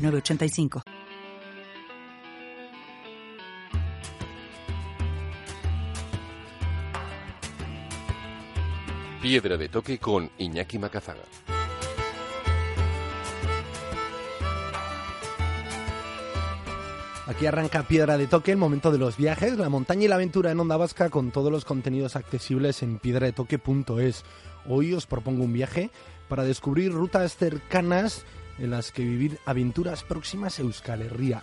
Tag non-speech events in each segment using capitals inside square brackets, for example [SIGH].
985. Piedra de toque con Iñaki Macazaga. Aquí arranca Piedra de Toque, el momento de los viajes, la montaña y la aventura en Onda Vasca con todos los contenidos accesibles en piedradetoque.es. Hoy os propongo un viaje para descubrir rutas cercanas en las que vivir aventuras próximas a Euskal Herria.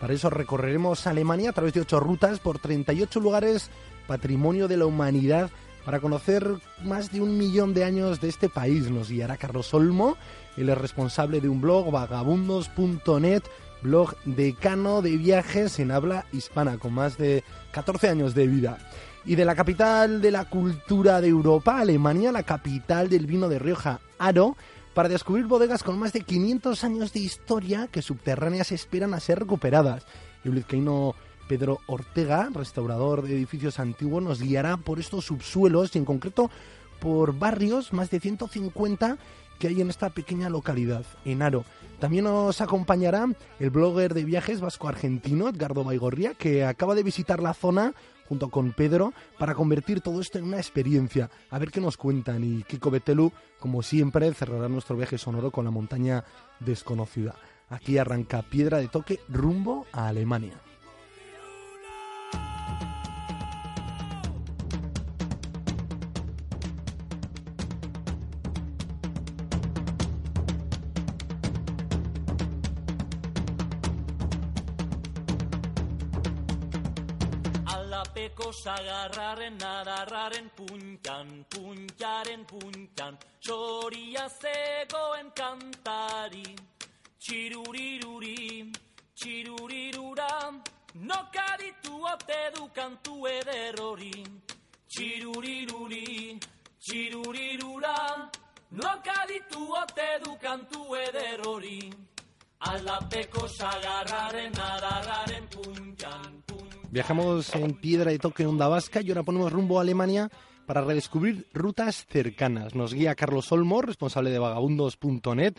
Para eso recorreremos Alemania a través de ocho rutas por 38 lugares, patrimonio de la humanidad, para conocer más de un millón de años de este país. Nos guiará Carlos Olmo, él es responsable de un blog, vagabundos.net, blog decano de viajes en habla hispana, con más de 14 años de vida. Y de la capital de la cultura de Europa, Alemania, la capital del vino de Rioja, Aro, para descubrir bodegas con más de 500 años de historia que subterráneas esperan a ser recuperadas. El vizcaíno Pedro Ortega, restaurador de edificios antiguos, nos guiará por estos subsuelos y en concreto por barrios, más de 150 que hay en esta pequeña localidad, en Aro. También nos acompañará el blogger de viajes vasco-argentino, Edgardo Baigorria, que acaba de visitar la zona junto con Pedro para convertir todo esto en una experiencia. A ver qué nos cuentan y Kiko Betelu, como siempre, cerrará nuestro viaje sonoro con la montaña desconocida. Aquí arranca Piedra de Toque rumbo a Alemania. Sagarraren nadarraren puntan, puntaren puntan, txoria zegoen kantari, txiruriruri, txirurirura, nokaditu ote du kantu ederrori, txiruriruri, Viajamos en piedra de toque en onda vasca y ahora ponemos rumbo a Alemania para redescubrir rutas cercanas. Nos guía Carlos Olmo, responsable de vagabundos.net,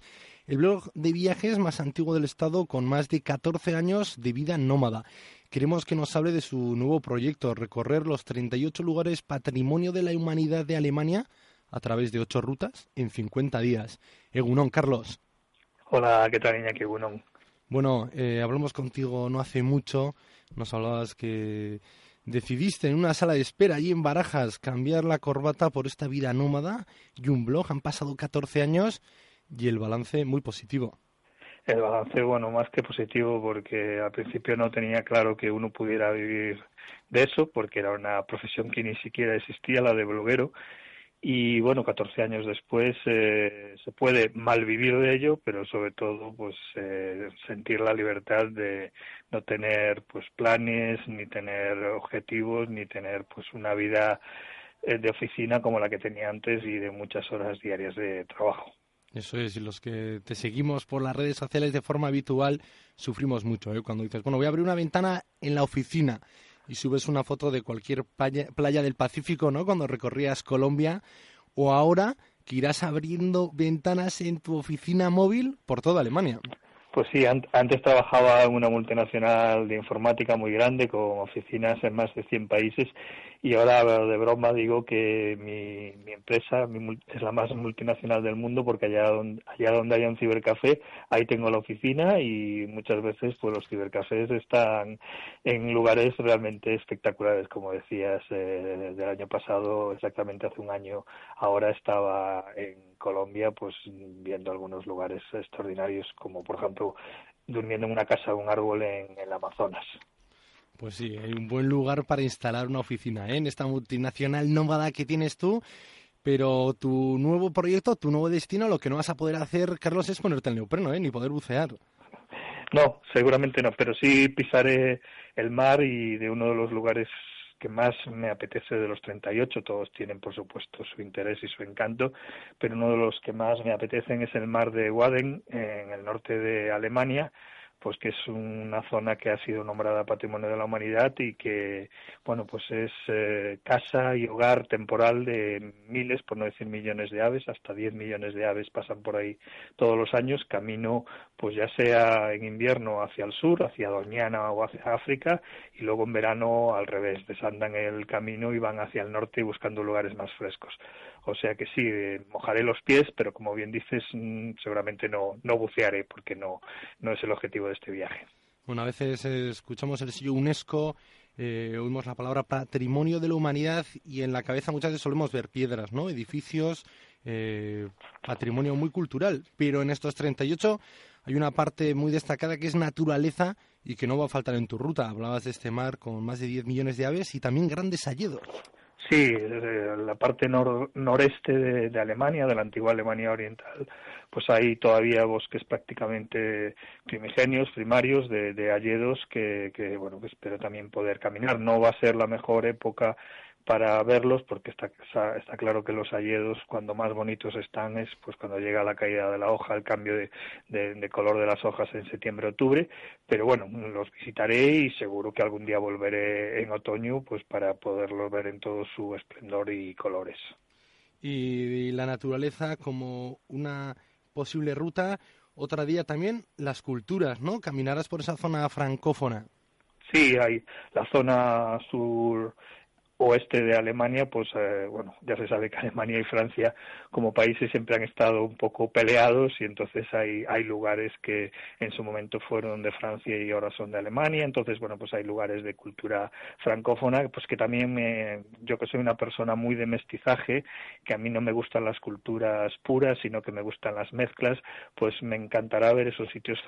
el blog de viajes más antiguo del estado con más de 14 años de vida nómada. Queremos que nos hable de su nuevo proyecto, recorrer los 38 lugares patrimonio de la humanidad de Alemania a través de 8 rutas en 50 días. Egunon, Carlos. Hola, ¿qué tal, Iñaki Egunon? Bueno, eh, hablamos contigo no hace mucho nos hablabas que decidiste en una sala de espera allí en Barajas cambiar la corbata por esta vida nómada y un blog. Han pasado 14 años y el balance muy positivo. El balance, bueno, más que positivo porque al principio no tenía claro que uno pudiera vivir de eso porque era una profesión que ni siquiera existía, la de bloguero y bueno 14 años después eh, se puede mal vivir de ello pero sobre todo pues eh, sentir la libertad de no tener pues planes ni tener objetivos ni tener pues una vida eh, de oficina como la que tenía antes y de muchas horas diarias de trabajo eso es, y los que te seguimos por las redes sociales de forma habitual sufrimos mucho, ¿eh? Cuando dices, bueno, voy a abrir una ventana en la oficina y subes una foto de cualquier playa, del Pacífico, ¿no? Cuando recorrías Colombia, o ahora que irás abriendo ventanas en tu oficina móvil por toda Alemania. Pues sí, antes trabajaba en una multinacional de informática muy grande con oficinas en más de 100 países y ahora de broma digo que mi, mi empresa es la más multinacional del mundo porque allá donde, allá donde hay un cibercafé, ahí tengo la oficina y muchas veces pues los cibercafés están en lugares realmente espectaculares, como decías, eh, del año pasado, exactamente hace un año, ahora estaba en Colombia pues viendo algunos lugares extraordinarios como por ejemplo durmiendo en una casa de un árbol en el Amazonas. Pues sí, hay un buen lugar para instalar una oficina ¿eh? en esta multinacional nómada que tienes tú. Pero tu nuevo proyecto, tu nuevo destino, lo que no vas a poder hacer, Carlos, es ponerte el neopreno, ¿eh? ni poder bucear. No, seguramente no, pero sí pisaré el mar y de uno de los lugares que más me apetece de los 38, todos tienen por supuesto su interés y su encanto, pero uno de los que más me apetecen es el mar de Waden, en el norte de Alemania, pues que es una zona que ha sido nombrada Patrimonio de la Humanidad y que, bueno, pues es eh, casa y hogar temporal de miles, por no decir millones de aves, hasta 10 millones de aves pasan por ahí todos los años, camino, pues ya sea en invierno hacia el sur, hacia Doñana o hacia África, y luego en verano al revés, desandan el camino y van hacia el norte buscando lugares más frescos. O sea que sí, eh, mojaré los pies, pero como bien dices, mm, seguramente no, no bucearé porque no, no es el objetivo este viaje. Bueno, a veces escuchamos el sello UNESCO, eh, oímos la palabra patrimonio de la humanidad y en la cabeza muchas veces solemos ver piedras, ¿no? Edificios, eh, patrimonio muy cultural. Pero en estos 38 hay una parte muy destacada que es naturaleza y que no va a faltar en tu ruta. Hablabas de este mar con más de 10 millones de aves y también grandes hayedos. Sí, la parte noreste de, Alemania, de la antigua Alemania oriental, pues hay todavía bosques prácticamente primigenios, primarios, de, de hayedos que, bueno, que espero también poder caminar. No va a ser la mejor época para verlos porque está, está claro que los hayedos cuando más bonitos están es pues cuando llega la caída de la hoja, el cambio de, de, color de las hojas en septiembre-octubre, pero bueno, los visitaré y seguro que algún día volveré en otoño pues para poderlos ver en todo su esplendor y colores. Y la naturaleza como una posible ruta, otra día también las culturas, ¿no? Caminarás por esa zona francófona. Sí, hay la zona sur oeste de Alemania, pues eh, bueno, ya se sabe que [LAUGHS] Alemania y Francia como países siempre han estado un poco peleados y entonces hay, hay lugares que en su momento fueron de Francia y ahora son de Alemania, entonces bueno, pues hay lugares de cultura francófona, pues que también me, yo que soy una persona muy de mestizaje, que a mí no me gustan las culturas puras, sino que me gustan las mezclas, pues me encantará ver esos sitios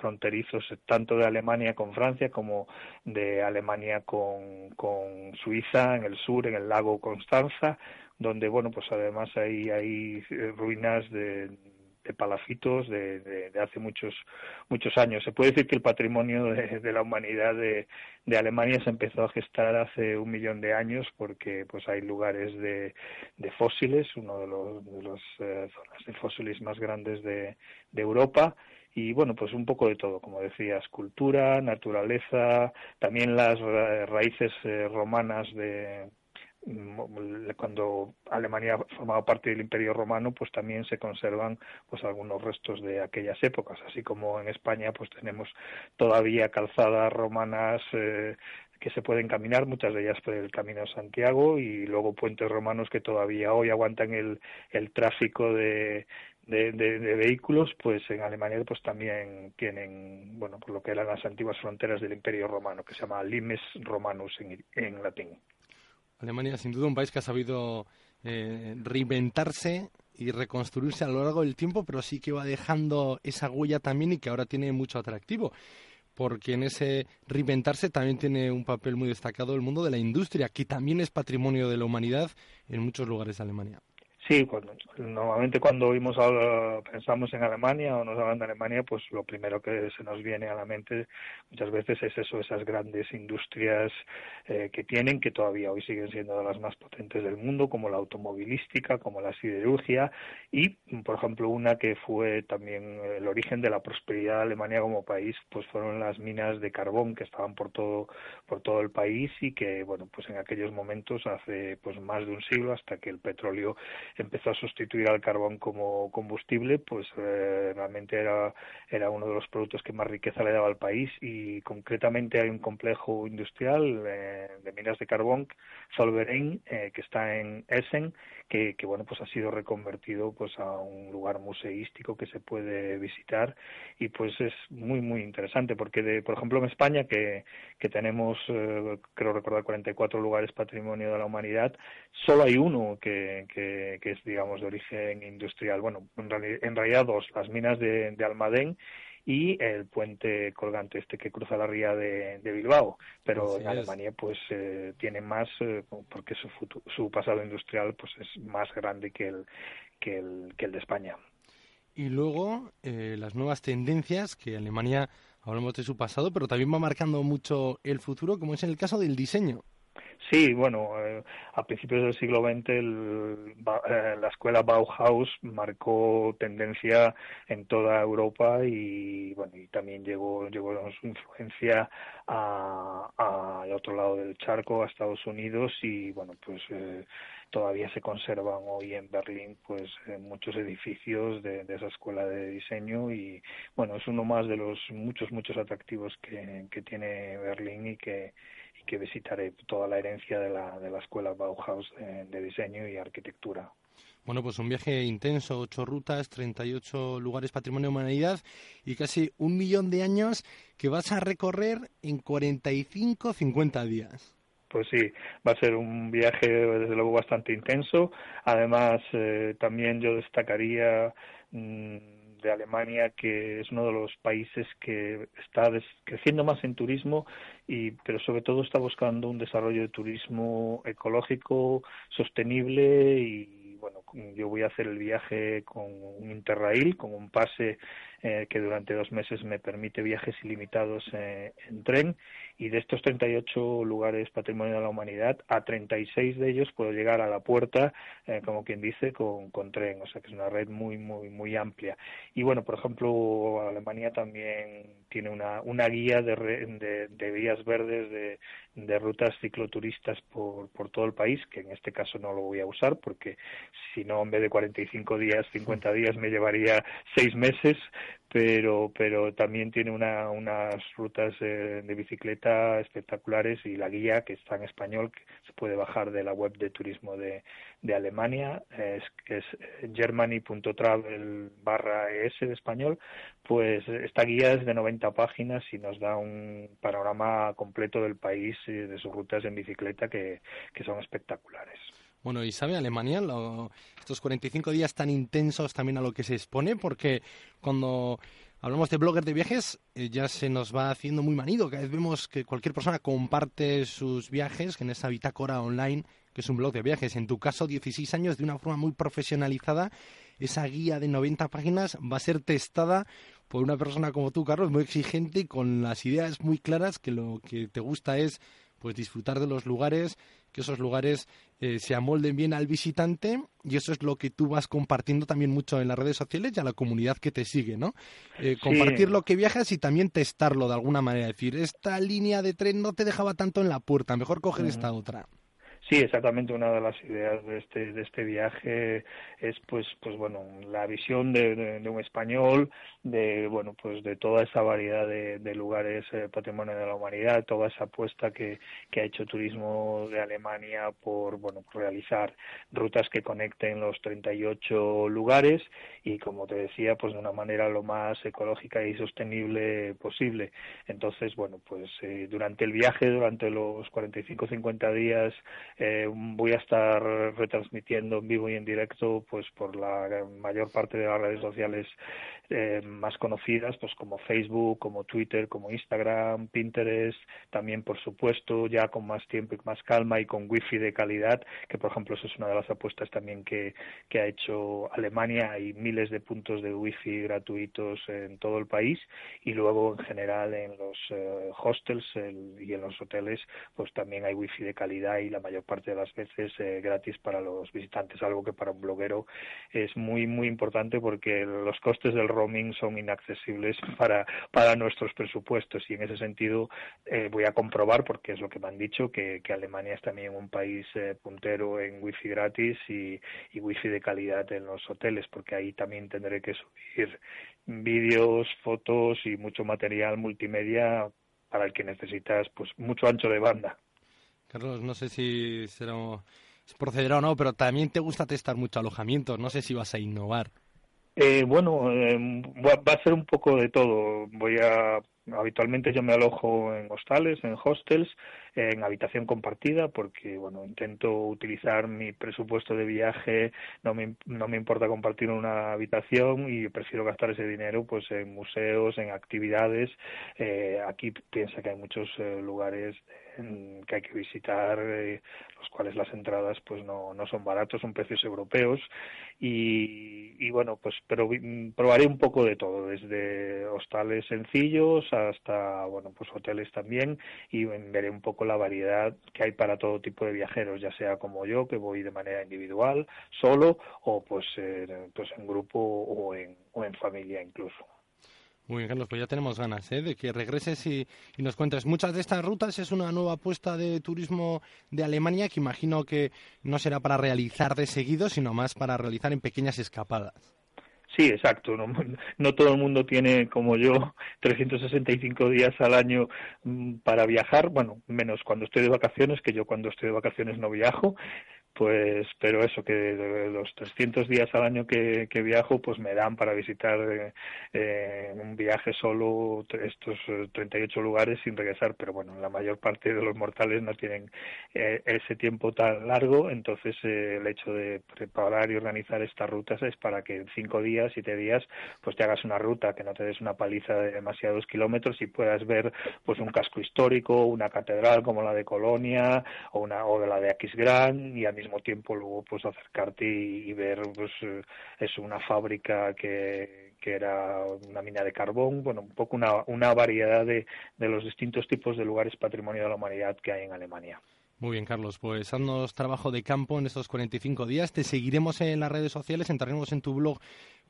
fronterizos, tanto de Alemania con Francia como de Alemania con, con Suiza, en el sur, en el lago Constanza, donde, bueno, pues además hay, hay eh, ruinas de, palafitos de, hace muchos muchos años. Se puede decir que el patrimonio de, la humanidad de, Alemania se empezó a gestar hace un millón de años porque pues hay lugares de, fósiles, uno de los, de los eh, zonas de fósiles más grandes de, Europa y bueno, pues un poco de todo, como decías, cultura, naturaleza, también las raíces eh, romanas de mm, cuando Alemania formaba parte del Imperio Romano, pues también se conservan pues algunos restos de aquellas épocas, así como en España pues tenemos todavía calzadas romanas eh, que se pueden caminar, muchas de ellas por el Camino de Santiago y luego puentes romanos que todavía hoy aguantan el, el tráfico de, de, vehículos, pues en Alemania pues también tienen, bueno, por lo que eran las antiguas fronteras del Imperio Romano, que se llama Limes Romanus en, latín. Alemania, sin duda, un país que ha sabido eh, reinventarse y reconstruirse a lo largo del tiempo, pero sí que va dejando esa huella también y que ahora tiene mucho atractivo porque en ese reinventarse también tiene un papel muy destacado el mundo de la industria, que también es patrimonio de la humanidad en muchos lugares de Alemania. Sí, cuando, normalmente cuando oímos pensamos en Alemania o nos hablan de Alemania, pues lo primero que se nos viene a la mente muchas veces es eso, esas grandes industrias eh, que tienen, que todavía hoy siguen siendo de las más potentes del mundo, como la automovilística, como la siderurgia y, por ejemplo, una que fue también el origen de la prosperidad de Alemania como país, pues fueron las minas de carbón que estaban por todo por todo el país y que, bueno, pues en aquellos momentos hace pues más de un siglo hasta que el petróleo empezó a sustituir al carbón como combustible, pues eh, realmente era, era uno de los productos que más riqueza le daba al país. Y concretamente hay un complejo industrial eh, de minas de carbón, Solverein, eh, que está en Essen, que, que, bueno pues ha sido reconvertido pues a un lugar museístico que se puede visitar y pues es muy muy interesante porque de, por ejemplo en España que, que tenemos creo recordar 44 lugares patrimonio de la humanidad solo hay uno que, que, que es, digamos, de origen industrial. Bueno, en, realidad, dos, las minas de, Almadén y el puente colgante este que cruza la ría de, Bilbao. Pero en Alemania pues eh, tiene más eh, porque su, su pasado industrial pues es más grande que el, que el, que el de España. Y luego eh, las nuevas tendencias que Alemania hablamos de su pasado, pero también va marcando mucho el futuro, como es en el caso del diseño. Sí, bueno, eh, a principios del siglo XX el, eh, la escuela Bauhaus marcó tendencia en toda Europa y bueno y también llegó llegó su influencia a, al otro lado del charco, a Estados Unidos y bueno pues eh, todavía se conservan hoy en Berlín pues muchos edificios de, de, esa escuela de diseño y bueno es uno más de los muchos muchos atractivos que, que tiene Berlín y que que visitaré toda la herencia de la, de la escuela Bauhaus de, diseño y arquitectura. Bueno, pues un viaje intenso, ocho rutas, 38 lugares patrimonio de humanidad y casi un millón de años que vas a recorrer en 45, 50 días. Pues sí, va a ser un viaje desde luego bastante intenso. Además, eh, también yo destacaría mm, de Alemania, que es uno de los países que está creciendo más en turismo, y, pero sobre todo está buscando un desarrollo de turismo ecológico, sostenible y bueno, yo voy a hacer el viaje con un Interrail, con un pase eh, que durante dos meses me permite viajes ilimitados eh, en tren. Y de estos 38 lugares patrimonio de la humanidad, a 36 de ellos puedo llegar a la puerta, eh, como quien dice, con, con tren, o sea que es una red muy, muy, muy amplia. Y bueno, por ejemplo, Alemania también tiene una, una guía de, de, de vías verdes de, de rutas cicloturistas por, por todo el país, que en este caso no lo voy a usar porque si no, en vez de 45 días, 50 días me llevaría seis meses, pero pero también tiene una, unas rutas eh, de bicicleta espectaculares y la guía que está en español que se puede bajar de la web de turismo de, Alemania es, es germany.travel barra es de español pues esta guía es de 90 páginas y nos da un panorama completo del país y de sus rutas en bicicleta que son espectaculares. Bueno, y sabe Alemania estos 45 días tan intensos también a lo que se expone, porque cuando hablamos de bloggers de viajes eh, ya se nos va haciendo muy manido. Cada vez vemos que cualquier persona comparte sus viajes en esa bitácora online, que es un blog de viajes. En tu caso, 16 años de una forma muy profesionalizada. Esa guía de 90 páginas va a ser testada por una persona como tú, Carlos, muy exigente y con las ideas muy claras que lo que te gusta es pues disfrutar de los lugares, que esos lugares eh, se amolden bien al visitante y eso es lo que tú vas compartiendo también mucho en las redes sociales y a la comunidad que te sigue, ¿no? Eh, compartir lo que viajas y también testarlo de alguna manera, decir, esta línea de tren no te dejaba tanto en la puerta, mejor coger esta otra. Sí, exactamente una de las ideas de este de este viaje es pues pues bueno la visión de, un español de bueno pues de toda esa variedad de, lugares eh, patrimonio de la humanidad toda esa apuesta que, que ha hecho turismo de Alemania por bueno realizar rutas que conecten los 38 lugares y como te decía pues de una manera lo más ecológica y sostenible posible. Entonces bueno pues eh, durante el viaje durante los 45 50 días eh, voy a estar retransmitiendo en vivo y en directo pues por la mayor parte de las redes sociales eh, más conocidas, pues como Facebook, como Twitter, como Instagram, Pinterest, también por supuesto ya con más tiempo y más calma y con wifi de calidad, que por ejemplo eso es una de las apuestas también que, que ha hecho Alemania, hay miles de puntos de wifi gratuitos en todo el país y luego en general en los eh, hostels y en los hoteles pues también hay wifi de calidad y la mayor parte de las veces eh, gratis para los visitantes, algo que para un bloguero es muy muy importante porque los costes del roaming son inaccesibles para, para nuestros presupuestos y en ese sentido eh, voy a comprobar, porque es lo que me han dicho, que, Alemania es también un país eh, puntero en wifi gratis y, y wifi de calidad en los hoteles, porque ahí también tendré que subir vídeos, fotos y mucho material multimedia para el que necesitas pues mucho ancho de banda. Carlos, no sé si será procederá o no, pero también te gusta testar mucho alojamientos. No sé si vas a innovar. Eh, bueno, eh, va a ser un poco de todo. Voy a habitualmente yo me alojo en hostales, en hostels, en habitación compartida porque, bueno, intento utilizar mi presupuesto de viaje, no me, no me importa compartir una habitación y prefiero gastar ese dinero pues en museos, en actividades. Eh, aquí piensa que hay muchos eh, lugares que hay que visitar, eh, los cuales las entradas pues no, no son baratos, son precios europeos y, y bueno pues pero probaré un poco de todo, desde hostales sencillos hasta bueno pues hoteles también y veré un poco la variedad que hay para todo tipo de viajeros, ya sea como yo que voy de manera individual, solo o pues pues en grupo o en, o en familia incluso. Muy bien, Carlos, pues ya tenemos ganas ¿eh? de que regreses y, nos cuentes. Muchas de estas rutas es una nueva apuesta de turismo de Alemania que imagino que no será para realizar de seguido, sino más para realizar en pequeñas escapadas. Sí, exacto. No, [LAUGHS] no, todo el mundo tiene, como yo, [LAUGHS] 365 días al año mm, para viajar. Bueno, menos cuando estoy de vacaciones, que yo cuando estoy de vacaciones no viajo pues pero eso que los 300 días al año que, viajo pues me dan para visitar eh, eh, un viaje solo estos 38 lugares sin regresar. Pero bueno la mayor parte de los mortales no tienen eh, ese tiempo tan largo. Entonces el hecho de preparar y organizar estas rutas es para que en cinco días siete días pues te hagas una ruta que no te des una paliza de demasiados kilómetros y puedas ver pues un casco histórico una catedral como la de Colonia o una o de la de Aquisgrán y al mismo tiempo luego pues acercarte y, ver pues eh, es una fábrica que, que era una mina de carbón, bueno, un poco una, una variedad de, de los distintos tipos de lugares patrimonio de la humanidad que hay en Alemania. Muy bien, Carlos. Pues haznos trabajo de campo en estos 45 días. Te seguiremos en las redes sociales, entraremos en tu blog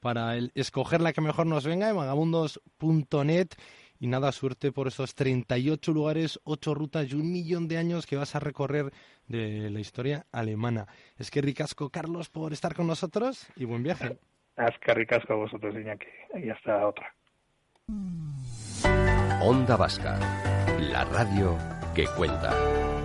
para escoger la que mejor nos venga en vagabundos.net y nada, suerte por esos 38 lugares, 8 rutas y un millón de años que vas a recorrer de la historia alemana. Es que ricasco, Carlos, por estar con nosotros y buen viaje. Es que ricasco a vosotros, Iñaki. Y hasta otra. Onda Vasca, la radio que cuenta.